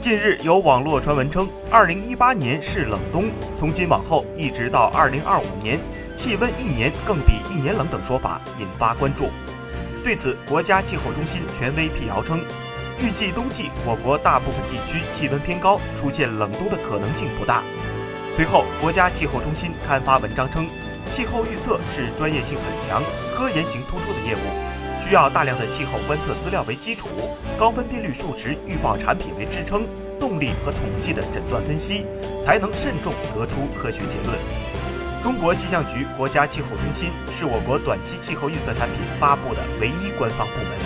近日有网络传闻称，2018年是冷冬，从今往后一直到2025年，气温一年更比一年冷等说法引发关注。对此，国家气候中心权威辟谣称，预计冬季我国大部分地区气温偏高，出现冷冬的可能性不大。随后，国家气候中心刊发文章称，气候预测是专业性很强、科研性突出的业务。需要大量的气候观测资料为基础，高分辨率数值预报产品为支撑，动力和统计的诊断分析，才能慎重得出科学结论。中国气象局国家气候中心是我国短期气候预测产品发布的唯一官方部门。